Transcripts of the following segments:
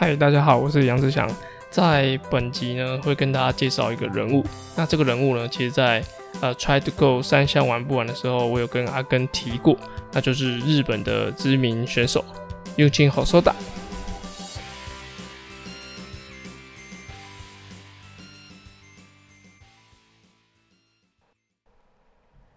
嗨，大家好，我是杨志祥。在本集呢，会跟大家介绍一个人物。那这个人物呢，其实在呃 Try to Go 三项玩不完的时候，我有跟阿根提过，那就是日本的知名选手 y u k i n Hosoda。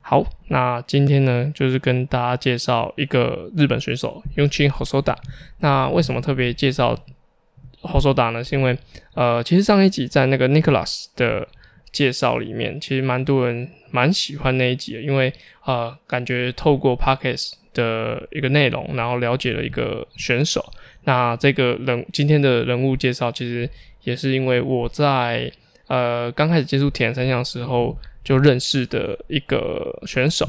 好，那今天呢，就是跟大家介绍一个日本选手 y u k i n Hosoda。那为什么特别介绍？好手打呢，是因为呃，其实上一集在那个 Nicholas 的介绍里面，其实蛮多人蛮喜欢那一集的，因为呃，感觉透过 Parkes 的一个内容，然后了解了一个选手。那这个人今天的人物介绍，其实也是因为我在呃刚开始接触铁人三项的时候就认识的一个选手。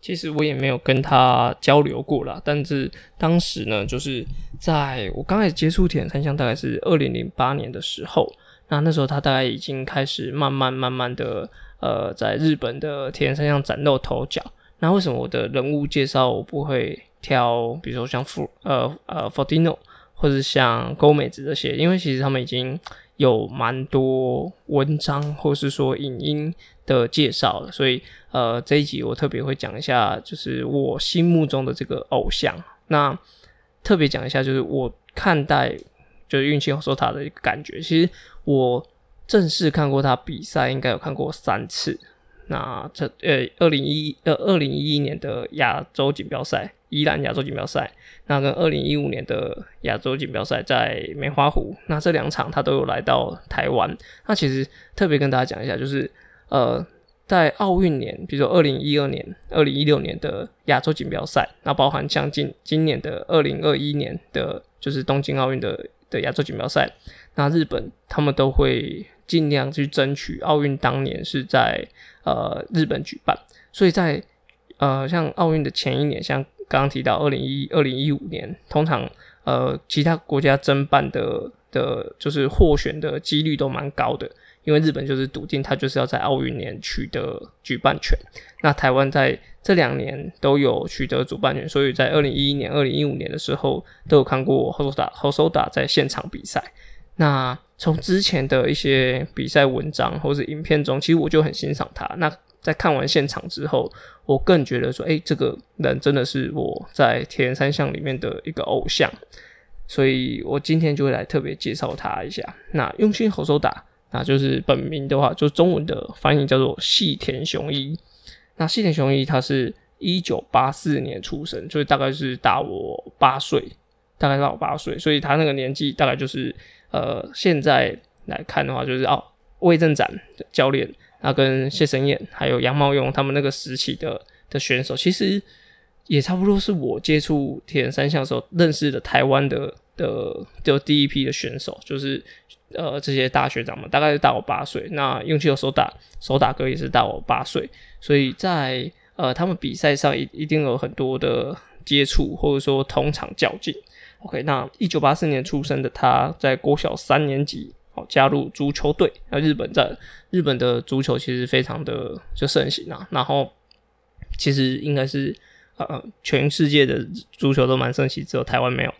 其实我也没有跟他交流过啦，但是当时呢，就是在我刚开始接触铁人三项，大概是二零零八年的时候，那那时候他大概已经开始慢慢慢慢的呃，在日本的铁人三项崭露头角。那为什么我的人物介绍我不会挑，比如说像富呃呃 Fortino 或者像沟美子这些？因为其实他们已经有蛮多文章或是说影音。的介绍了，所以呃这一集我特别会讲一下，就是我心目中的这个偶像。那特别讲一下，就是我看待就是运气和说他的一个感觉。其实我正式看过他比赛，应该有看过三次。那这呃二零一呃二零一一年的亚洲锦标赛，伊朗亚洲锦标赛，那跟二零一五年的亚洲锦标赛在梅花湖，那这两场他都有来到台湾。那其实特别跟大家讲一下，就是。呃，在奥运年，比如说二零一二年、二零一六年的亚洲锦标赛，那包含像今今年的二零二一年的，就是东京奥运的的亚洲锦标赛，那日本他们都会尽量去争取奥运当年是在呃日本举办，所以在呃像奥运的前一年，像刚刚提到二零一二零一五年，通常呃其他国家争办的的，就是获选的几率都蛮高的。因为日本就是笃定，他就是要在奥运年取得举办权。那台湾在这两年都有取得主办权，所以在二零一一年、二零一五年的时候都有看过后手打后手打在现场比赛。那从之前的一些比赛文章或者影片中，其实我就很欣赏他。那在看完现场之后，我更觉得说，哎，这个人真的是我在铁人三项里面的一个偶像。所以我今天就会来特别介绍他一下。那用心后手打。那就是本名的话，就中文的翻译叫做细田雄一。那细田雄一他是一九八四年出生，就是大概是大我八岁，大概大我八岁，所以他那个年纪大概就是呃，现在来看的话，就是哦，魏正展的教练，那跟谢神燕还有杨茂勇他们那个时期的的选手，其实也差不多是我接触铁人三项时候认识的台湾的的就第一批的选手，就是。呃，这些大学长们大概是大我八岁，那用气的手打手打哥也是大我八岁，所以在呃他们比赛上一一定有很多的接触，或者说同场较劲。OK，那一九八四年出生的他，在国小三年级哦加入足球队。那日本在日本的足球其实非常的就盛行啊，然后其实应该是呃全世界的足球都蛮盛行，只有台湾没有。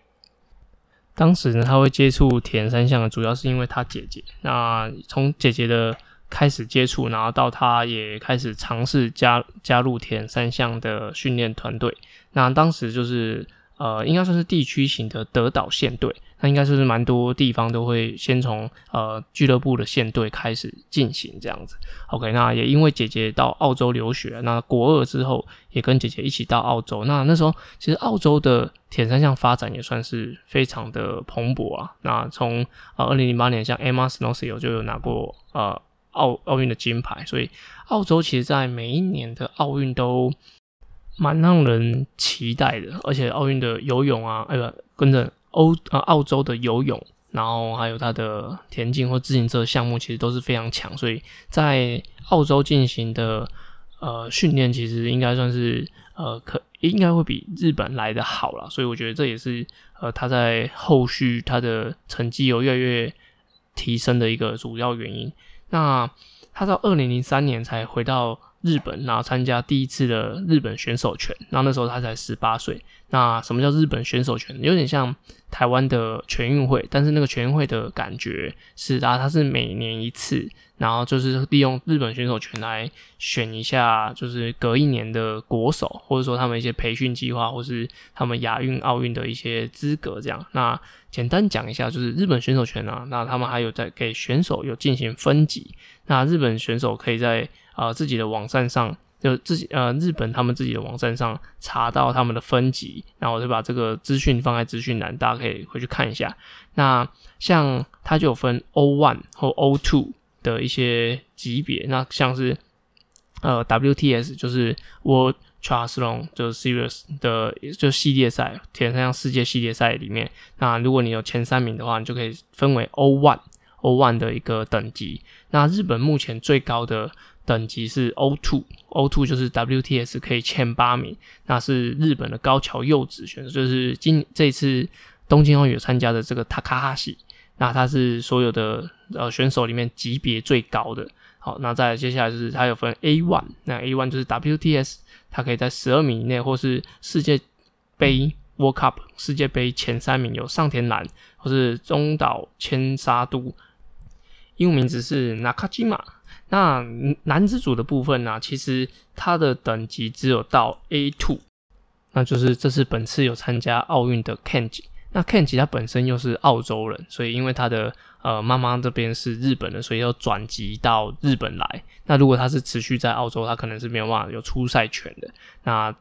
当时呢，他会接触铁人三项，主要是因为他姐姐。那从姐姐的开始接触，然后到他也开始尝试加加入铁人三项的训练团队。那当时就是呃，应该算是地区型的德岛县队。那应该就是蛮多地方都会先从呃俱乐部的线队开始进行这样子。OK，那也因为姐姐到澳洲留学，那国二之后也跟姐姐一起到澳洲。那那时候其实澳洲的铁三项发展也算是非常的蓬勃啊。那从呃二零零八年像 Emma Snowsio 就有拿过呃奥奥运的金牌，所以澳洲其实在每一年的奥运都蛮让人期待的。而且奥运的游泳啊，哎不跟着。欧啊，澳洲的游泳，然后还有它的田径或自行车项目，其实都是非常强，所以在澳洲进行的呃训练，其实应该算是呃可应该会比日本来的好了，所以我觉得这也是呃他在后续他的成绩有越来越提升的一个主要原因。那他到二零零三年才回到日本，然后参加第一次的日本选手权，然后那时候他才十八岁。那什么叫日本选手权？有点像台湾的全运会，但是那个全运会的感觉是啊，它是每年一次，然后就是利用日本选手权来选一下，就是隔一年的国手，或者说他们一些培训计划，或是他们亚运、奥运的一些资格这样。那简单讲一下，就是日本选手权啊，那他们还有在给选手有进行分级。那日本选手可以在啊自己的网站上。就自己呃，日本他们自己的网站上查到他们的分级，然后我就把这个资讯放在资讯栏，大家可以回去看一下。那像它就有分 O one 或 O two 的一些级别，那像是呃 WTS 就是 World Triathlon 就是 Series 的就系列赛，填上世界系列赛里面，那如果你有前三名的话，你就可以分为 O one O one 的一个等级。那日本目前最高的。等级是 O two，O two 就是 WTS 可以前八名，那是日本的高桥柚子选手，就是今这次东京奥运参加的这个 Takahashi，，那他是所有的呃选手里面级别最高的。好，那再接下来就是他有分 A one，那 A one 就是 WTS，他可以在十二名以内，或是世界杯 World Cup 世界杯前三名有上田蓝，或是中岛千沙都，英文名字是 Nakajima。那男子组的部分呢，其实他的等级只有到 A two，那就是这是本次有参加奥运的 Kenji。那 Kenji 他本身又是澳洲人，所以因为他的呃妈妈这边是日本的，所以要转籍到日本来。那如果他是持续在澳洲，他可能是没有办法有出赛权的。那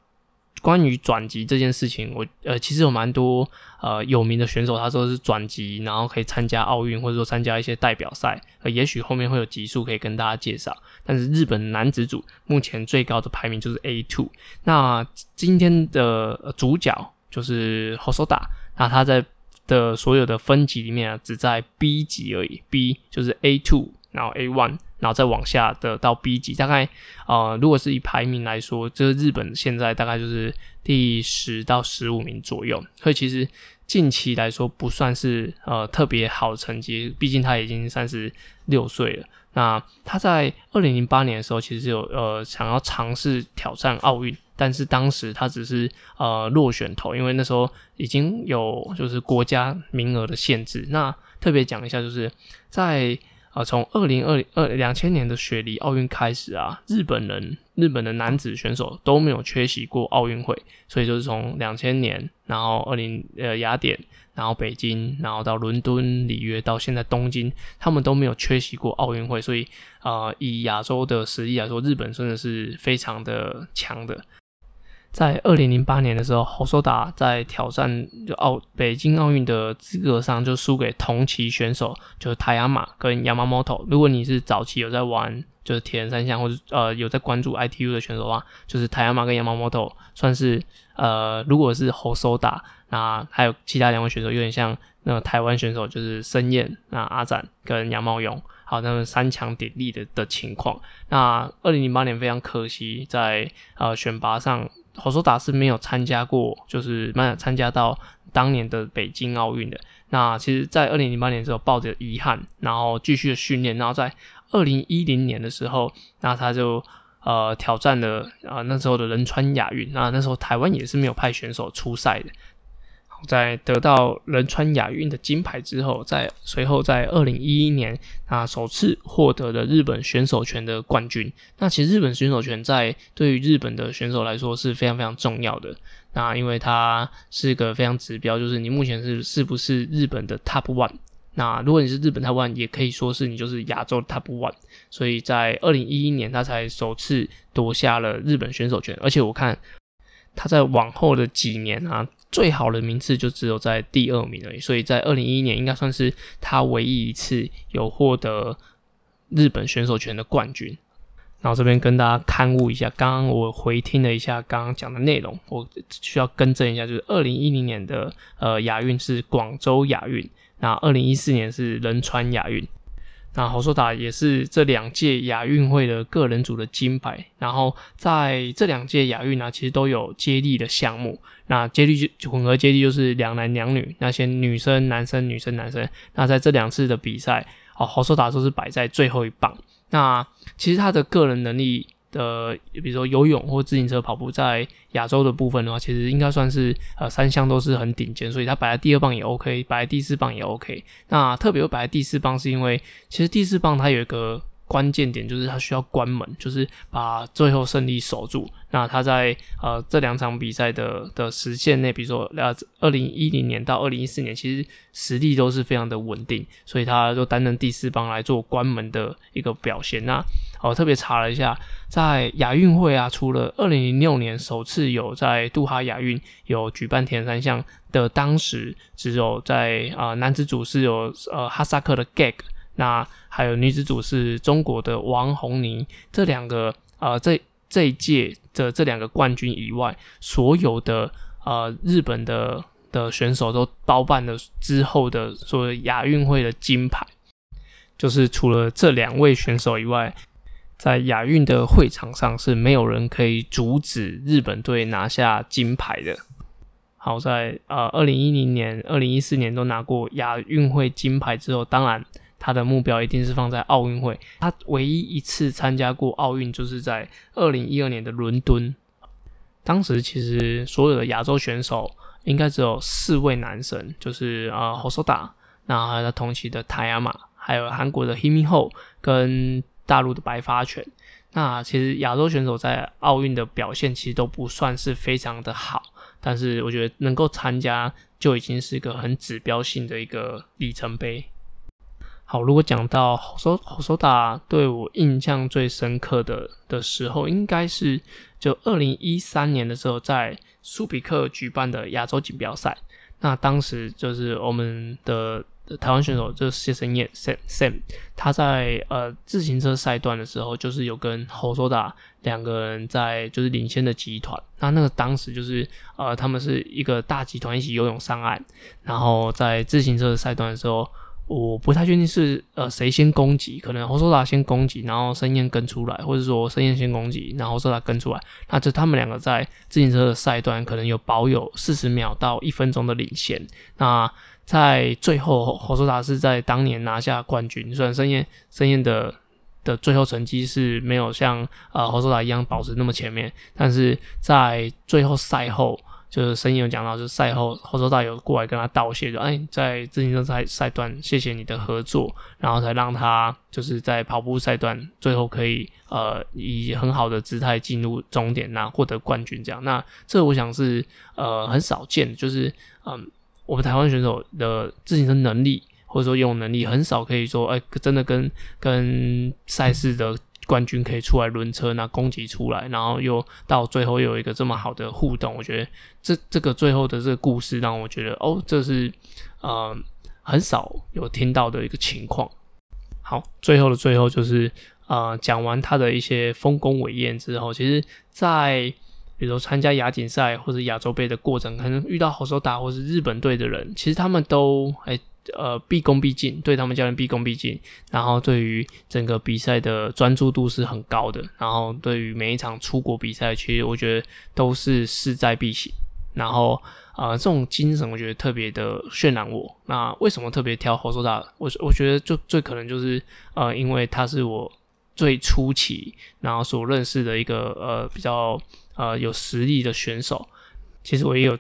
关于转籍这件事情，我呃其实有蛮多呃有名的选手，他说是转籍，然后可以参加奥运，或者说参加一些代表赛，呃，也许后面会有集数可以跟大家介绍。但是日本男子组目前最高的排名就是 A two。那今天的主角就是 Hosoda，那他在的所有的分级里面啊，只在 B 级而已，B 就是 A two，然后 A one。然后再往下的到 B 级，大概呃，如果是以排名来说，就是日本现在大概就是第十到十五名左右，所以其实近期来说不算是呃特别好的成绩，毕竟他已经三十六岁了。那他在二零零八年的时候，其实有呃想要尝试挑战奥运，但是当时他只是呃落选头，因为那时候已经有就是国家名额的限制。那特别讲一下，就是在。啊，从二零二二两千年的雪梨奥运开始啊，日本人日本的男子选手都没有缺席过奥运会，所以就是从两千年，然后二零呃雅典，然后北京，然后到伦敦、里约，到现在东京，他们都没有缺席过奥运会，所以啊，以亚洲的实力来说，日本真的是非常的强的。在二零零八年的时候，侯寿达在挑战就奥北京奥运的资格上就输给同期选手，就是台亚马跟 Yamamoto。如果你是早期有在玩就是铁人三项或者呃有在关注 ITU 的选手的话，就是台亚马跟 Yamamoto 算是呃如果是侯寿达，那还有其他两位选手有点像那个台湾选手就是申燕、那阿展跟杨茂勇，好，那么三强鼎立的的情况。那二零零八年非常可惜在呃选拔上。火索达是没有参加过，就是没有参加到当年的北京奥运的。那其实，在二零零八年的时候，抱着遗憾，然后继续的训练，然后在二零一零年的时候，那他就呃挑战了啊那时候的仁川亚运。那那时候台湾也是没有派选手出赛的。在得到仁川亚运的金牌之后，在随后在二零一一年啊首次获得了日本选手权的冠军。那其实日本选手权在对于日本的选手来说是非常非常重要的。那因为它是个非常指标，就是你目前是是不是日本的 Top One。那如果你是日本 Top One，也可以说是你就是亚洲 Top One。所以在二零一一年，他才首次夺下了日本选手权。而且我看他在往后的几年啊。最好的名次就只有在第二名而已，所以在二零一一年应该算是他唯一一次有获得日本选手权的冠军。然后这边跟大家刊物一下，刚刚我回听了一下刚刚讲的内容，我需要更正一下，就是二零一零年的呃亚运是广州亚运，那二零一四年是仁川亚运。那侯硕达也是这两届亚运会的个人组的金牌，然后在这两届亚运呢，其实都有接力的项目。那接力就混合接力就是两男两女，那些女生、男生、女生、男生。那在这两次的比赛，哦，侯硕达都是摆在最后一棒。那其实他的个人能力。呃，比如说游泳或自行车、跑步，在亚洲的部分的话，其实应该算是呃三项都是很顶尖，所以它摆在第二棒也 OK，摆在第四棒也 OK。那特别会摆在第四棒，是因为其实第四棒它有一个。关键点就是他需要关门，就是把最后胜利守住。那他在呃这两场比赛的的时限内，比如说呃二零一零年到二零一四年，其实实力都是非常的稳定，所以他就担任第四棒来做关门的一个表现。那我特别查了一下，在亚运会啊，除了二零零六年首次有在杜哈亚运有举办田三项的，当时只有在啊男子组是有呃哈萨克的 Gag。那还有女子组是中国的王红妮，这两个呃，这这一届的这两个冠军以外，所有的呃日本的的选手都包办了之后的所谓亚运会的金牌，就是除了这两位选手以外，在亚运的会场上是没有人可以阻止日本队拿下金牌的。好在呃，二零一零年、二零一四年都拿过亚运会金牌之后，当然。他的目标一定是放在奥运会。他唯一一次参加过奥运，就是在二零一二年的伦敦。当时其实所有的亚洲选手应该只有四位男神，就是啊，侯寿达，那还有同期的塔亚马，还有韩国的 Himi Ho，跟大陆的白发犬。那其实亚洲选手在奥运的表现其实都不算是非常的好，但是我觉得能够参加就已经是一个很指标性的一个里程碑。好，如果讲到吼手吼手打对我印象最深刻的的时候，应该是就二零一三年的时候，在苏比克举办的亚洲锦标赛。那当时就是我们的台湾选手，就是谢生燕 Sam Sam，他在呃自行车赛段的时候，就是有跟吼手打两个人在就是领先的集团。那那个当时就是呃他们是一个大集团一起游泳上岸，然后在自行车赛段的时候。我不太确定是呃谁先攻击，可能侯寿达先攻击，然后申燕跟出来，或者说申燕先攻击，然后侯寿达跟出来，那就他们两个在自行车的赛段可能有保有四十秒到一分钟的领先。那在最后，侯寿达是在当年拿下冠军，虽然申燕申燕的的最后成绩是没有像呃侯寿达一样保持那么前面，但是在最后赛后。就是声音有讲到，就是赛后后周大有过来跟他道谢，就哎，在自行车赛赛段谢谢你的合作，然后才让他就是在跑步赛段最后可以呃以很好的姿态进入终点，那获得冠军这样。那这我想是呃很少见，就是嗯我们台湾选手的自行车能力或者说游泳能力很少可以说哎真的跟跟赛事的。冠军可以出来轮车，那攻击出来，然后又到最后又有一个这么好的互动，我觉得这这个最后的这个故事让我觉得哦，这是呃很少有听到的一个情况。好，最后的最后就是呃讲完他的一些丰功伟业之后，其实，在比如参加亚锦赛或者亚洲杯的过程，可能遇到好手打或是日本队的人，其实他们都哎。呃，毕恭毕敬，对他们教练毕恭毕敬，然后对于整个比赛的专注度是很高的，然后对于每一场出国比赛，其实我觉得都是势在必行，然后呃，这种精神我觉得特别的渲染我。那为什么特别挑侯硕大？我我觉得就最可能就是呃，因为他是我最初期然后所认识的一个呃比较呃有实力的选手。其实我也有。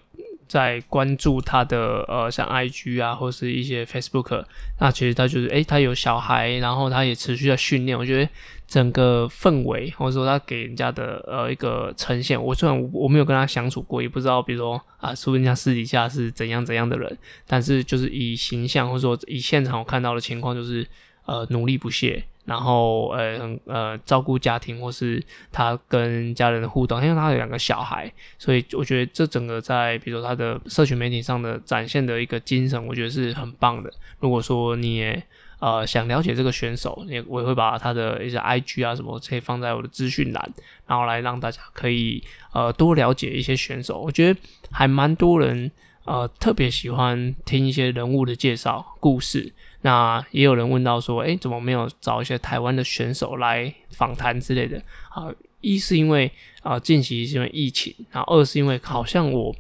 在关注他的呃，像 IG 啊，或是一些 Facebook，那其实他就是诶，他有小孩，然后他也持续在训练。我觉得整个氛围，或者说他给人家的呃一个呈现，我虽然我没有跟他相处过，也不知道，比如说啊，说人家私底下是怎样怎样的人，但是就是以形象或者说以现场我看到的情况，就是呃努力不懈。然后，呃，呃，照顾家庭，或是他跟家人的互动，因为他有两个小孩，所以我觉得这整个在，比如说他的社群媒体上的展现的一个精神，我觉得是很棒的。如果说你也呃想了解这个选手，也我也会把他的一些 IG 啊什么可以放在我的资讯栏，然后来让大家可以呃多了解一些选手。我觉得还蛮多人呃特别喜欢听一些人物的介绍故事。那也有人问到说，哎，怎么没有找一些台湾的选手来访谈之类的？啊，一是因为啊，近期是因为疫情，然后二是因为好像我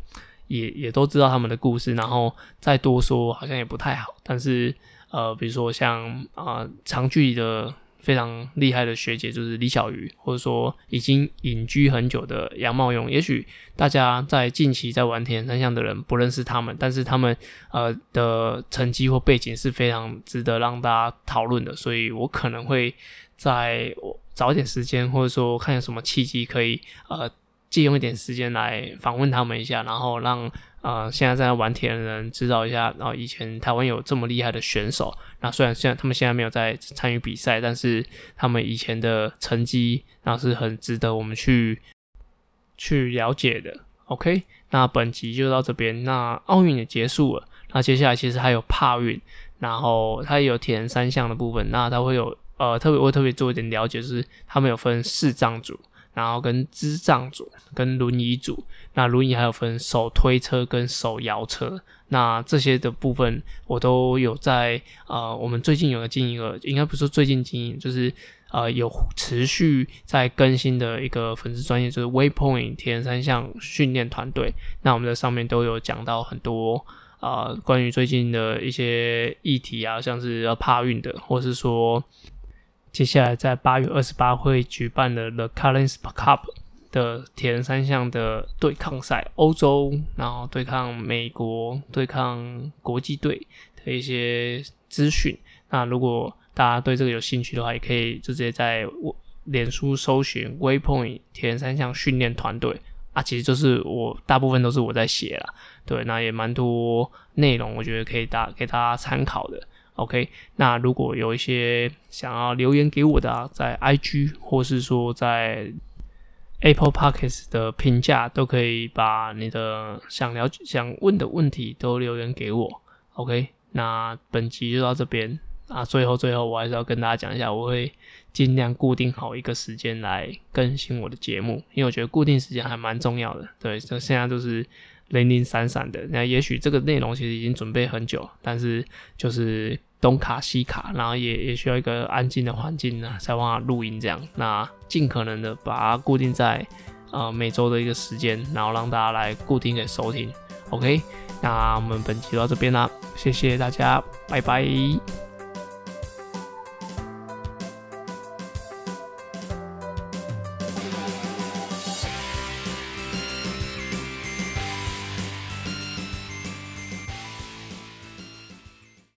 也也都知道他们的故事，然后再多说好像也不太好。但是呃，比如说像啊长距离的非常厉害的学姐，就是李小鱼，或者说已经隐居很久的杨茂勇。也许大家在近期在玩田三项的人不认识他们，但是他们呃的成绩或背景是非常值得让大家讨论的。所以我可能会在我找点时间，或者说看有什么契机可以呃借用一点时间来访问他们一下，然后让。啊，现在在玩铁的人知道一下，然后以前台湾有这么厉害的选手，那虽然现在他们现在没有在参与比赛，但是他们以前的成绩，那是很值得我们去去了解的。OK，那本集就到这边，那奥运也结束了，那接下来其实还有帕运，然后它也有铁人三项的部分，那它会有呃特别我特别做一点了解，就是他们有分四障组。然后跟支障组、跟轮椅组，那轮椅还有分手推车跟手摇车，那这些的部分我都有在呃，我们最近有个经营个，应该不是最近经营，就是呃有持续在更新的一个粉丝专业，就是 Waypoint 田三项训练团队。那我们在上面都有讲到很多啊，关于最近的一些议题啊，像是要帕运的，或是说。接下来在八月二十八会举办的 The Collins Cup 的铁人三项的对抗赛，欧洲然后对抗美国，对抗国际队的一些资讯。那如果大家对这个有兴趣的话，也可以就直接在我脸书搜寻 Waypoint 铁人三项训练团队啊，其实就是我大部分都是我在写啦，对，那也蛮多内容，我觉得可以大给大家参考的。OK，那如果有一些想要留言给我的，啊，在 IG 或是说在 Apple Podcast 的评价，都可以把你的想了解、想问的问题都留言给我。OK，那本集就到这边啊。最后，最后我还是要跟大家讲一下，我会尽量固定好一个时间来更新我的节目，因为我觉得固定时间还蛮重要的。对，就现在都是。零零散散的，那也许这个内容其实已经准备很久，但是就是东卡西卡，然后也也需要一个安静的环境呢，才办法录音这样。那尽可能的把它固定在呃每周的一个时间，然后让大家来固定给收听。OK，那我们本期到这边啦，谢谢大家，拜拜。